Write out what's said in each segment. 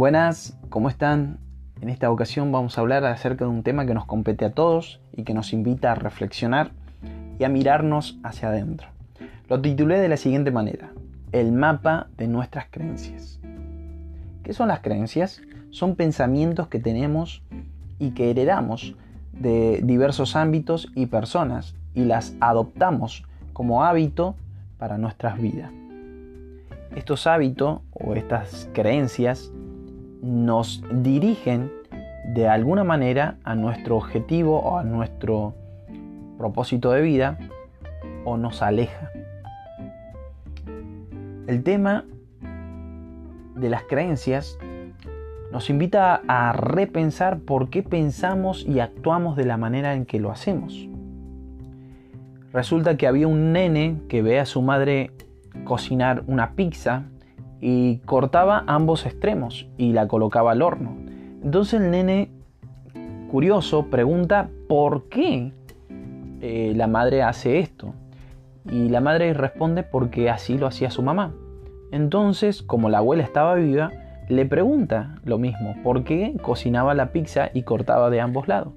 Buenas, ¿cómo están? En esta ocasión vamos a hablar acerca de un tema que nos compete a todos y que nos invita a reflexionar y a mirarnos hacia adentro. Lo titulé de la siguiente manera, el mapa de nuestras creencias. ¿Qué son las creencias? Son pensamientos que tenemos y que heredamos de diversos ámbitos y personas y las adoptamos como hábito para nuestras vidas. Estos hábitos o estas creencias nos dirigen de alguna manera a nuestro objetivo o a nuestro propósito de vida o nos aleja. El tema de las creencias nos invita a repensar por qué pensamos y actuamos de la manera en que lo hacemos. Resulta que había un nene que ve a su madre cocinar una pizza y cortaba ambos extremos y la colocaba al horno. Entonces el nene, curioso, pregunta por qué eh, la madre hace esto. Y la madre responde porque así lo hacía su mamá. Entonces, como la abuela estaba viva, le pregunta lo mismo, ¿por qué cocinaba la pizza y cortaba de ambos lados?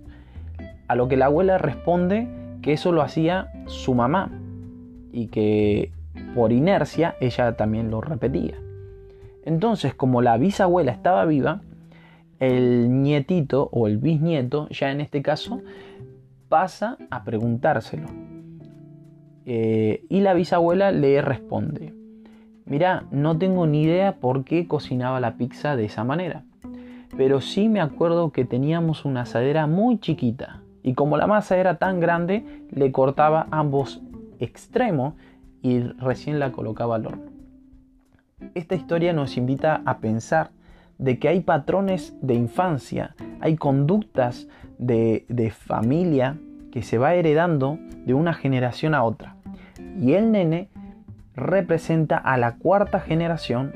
A lo que la abuela responde que eso lo hacía su mamá y que por inercia ella también lo repetía. Entonces, como la bisabuela estaba viva, el nietito o el bisnieto, ya en este caso, pasa a preguntárselo. Eh, y la bisabuela le responde, mira, no tengo ni idea por qué cocinaba la pizza de esa manera, pero sí me acuerdo que teníamos una asadera muy chiquita y como la masa era tan grande, le cortaba ambos extremos y recién la colocaba al horno. Esta historia nos invita a pensar de que hay patrones de infancia, hay conductas de, de familia que se va heredando de una generación a otra. Y el nene representa a la cuarta generación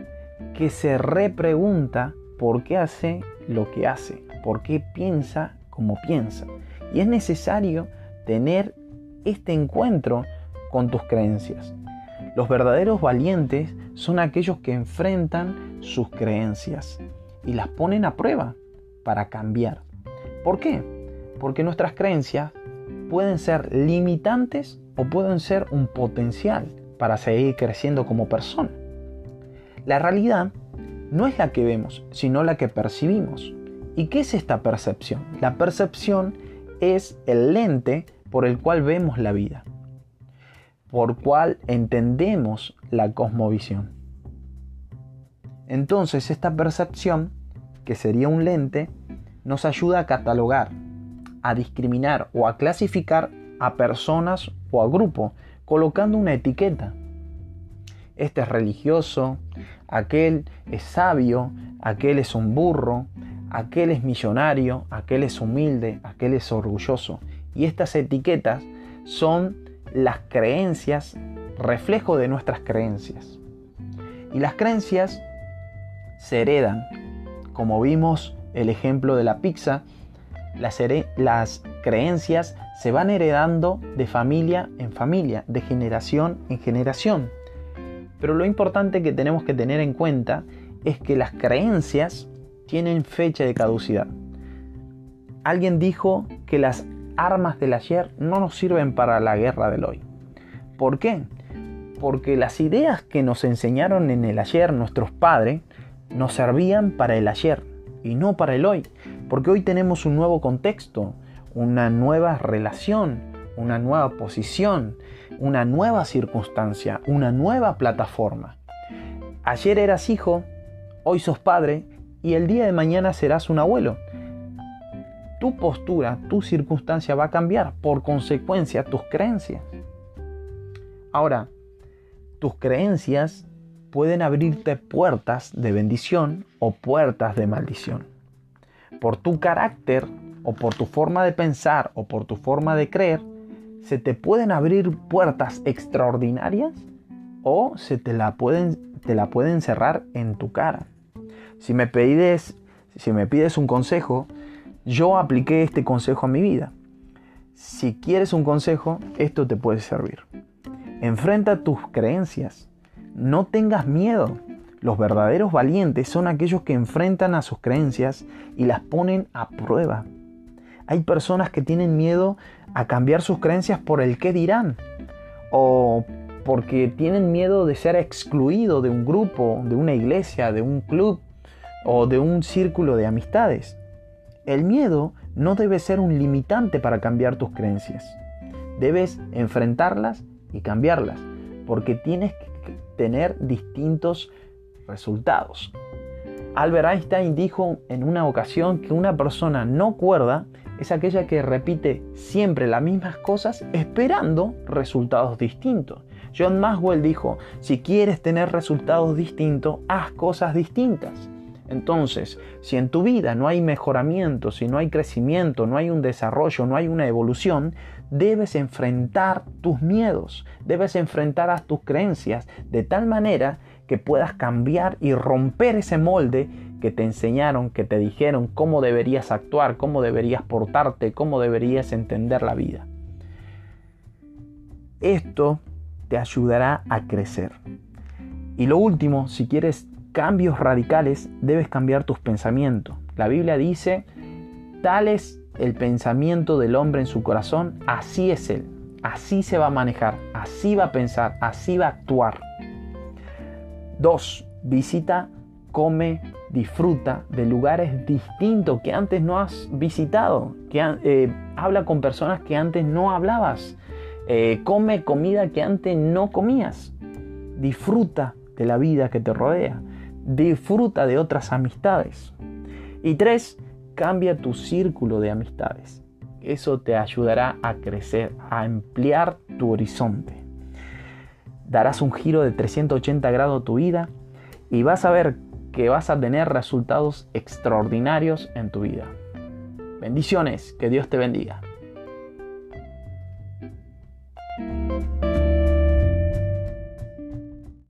que se repregunta por qué hace lo que hace, por qué piensa como piensa. Y es necesario tener este encuentro con tus creencias. Los verdaderos valientes son aquellos que enfrentan sus creencias y las ponen a prueba para cambiar. ¿Por qué? Porque nuestras creencias pueden ser limitantes o pueden ser un potencial para seguir creciendo como persona. La realidad no es la que vemos, sino la que percibimos. ¿Y qué es esta percepción? La percepción es el lente por el cual vemos la vida por cual entendemos la cosmovisión. Entonces esta percepción, que sería un lente, nos ayuda a catalogar, a discriminar o a clasificar a personas o a grupos, colocando una etiqueta. Este es religioso, aquel es sabio, aquel es un burro, aquel es millonario, aquel es humilde, aquel es orgulloso. Y estas etiquetas son las creencias, reflejo de nuestras creencias. Y las creencias se heredan. Como vimos el ejemplo de la pizza, las, las creencias se van heredando de familia en familia, de generación en generación. Pero lo importante que tenemos que tener en cuenta es que las creencias tienen fecha de caducidad. Alguien dijo que las armas del ayer no nos sirven para la guerra del hoy. ¿Por qué? Porque las ideas que nos enseñaron en el ayer nuestros padres nos servían para el ayer y no para el hoy. Porque hoy tenemos un nuevo contexto, una nueva relación, una nueva posición, una nueva circunstancia, una nueva plataforma. Ayer eras hijo, hoy sos padre y el día de mañana serás un abuelo tu postura, tu circunstancia va a cambiar, por consecuencia tus creencias. Ahora, tus creencias pueden abrirte puertas de bendición o puertas de maldición. Por tu carácter o por tu forma de pensar o por tu forma de creer, se te pueden abrir puertas extraordinarias o se te la pueden, te la pueden cerrar en tu cara. Si me pides, si me pides un consejo, yo apliqué este consejo a mi vida. Si quieres un consejo, esto te puede servir. Enfrenta tus creencias. No tengas miedo, Los verdaderos valientes son aquellos que enfrentan a sus creencias y las ponen a prueba. Hay personas que tienen miedo a cambiar sus creencias por el qué dirán o porque tienen miedo de ser excluido de un grupo, de una iglesia, de un club o de un círculo de amistades. El miedo no debe ser un limitante para cambiar tus creencias. Debes enfrentarlas y cambiarlas, porque tienes que tener distintos resultados. Albert Einstein dijo en una ocasión que una persona no cuerda es aquella que repite siempre las mismas cosas esperando resultados distintos. John Maxwell dijo, si quieres tener resultados distintos, haz cosas distintas. Entonces, si en tu vida no hay mejoramiento, si no hay crecimiento, no hay un desarrollo, no hay una evolución, debes enfrentar tus miedos, debes enfrentar a tus creencias de tal manera que puedas cambiar y romper ese molde que te enseñaron, que te dijeron cómo deberías actuar, cómo deberías portarte, cómo deberías entender la vida. Esto te ayudará a crecer. Y lo último, si quieres cambios radicales, debes cambiar tus pensamientos. La Biblia dice, tal es el pensamiento del hombre en su corazón, así es él, así se va a manejar, así va a pensar, así va a actuar. 2. Visita, come, disfruta de lugares distintos que antes no has visitado. Que, eh, habla con personas que antes no hablabas. Eh, come comida que antes no comías. Disfruta de la vida que te rodea. Disfruta de otras amistades. Y 3. Cambia tu círculo de amistades. Eso te ayudará a crecer, a ampliar tu horizonte darás un giro de 380 grados a tu vida y vas a ver que vas a tener resultados extraordinarios en tu vida. Bendiciones, que Dios te bendiga.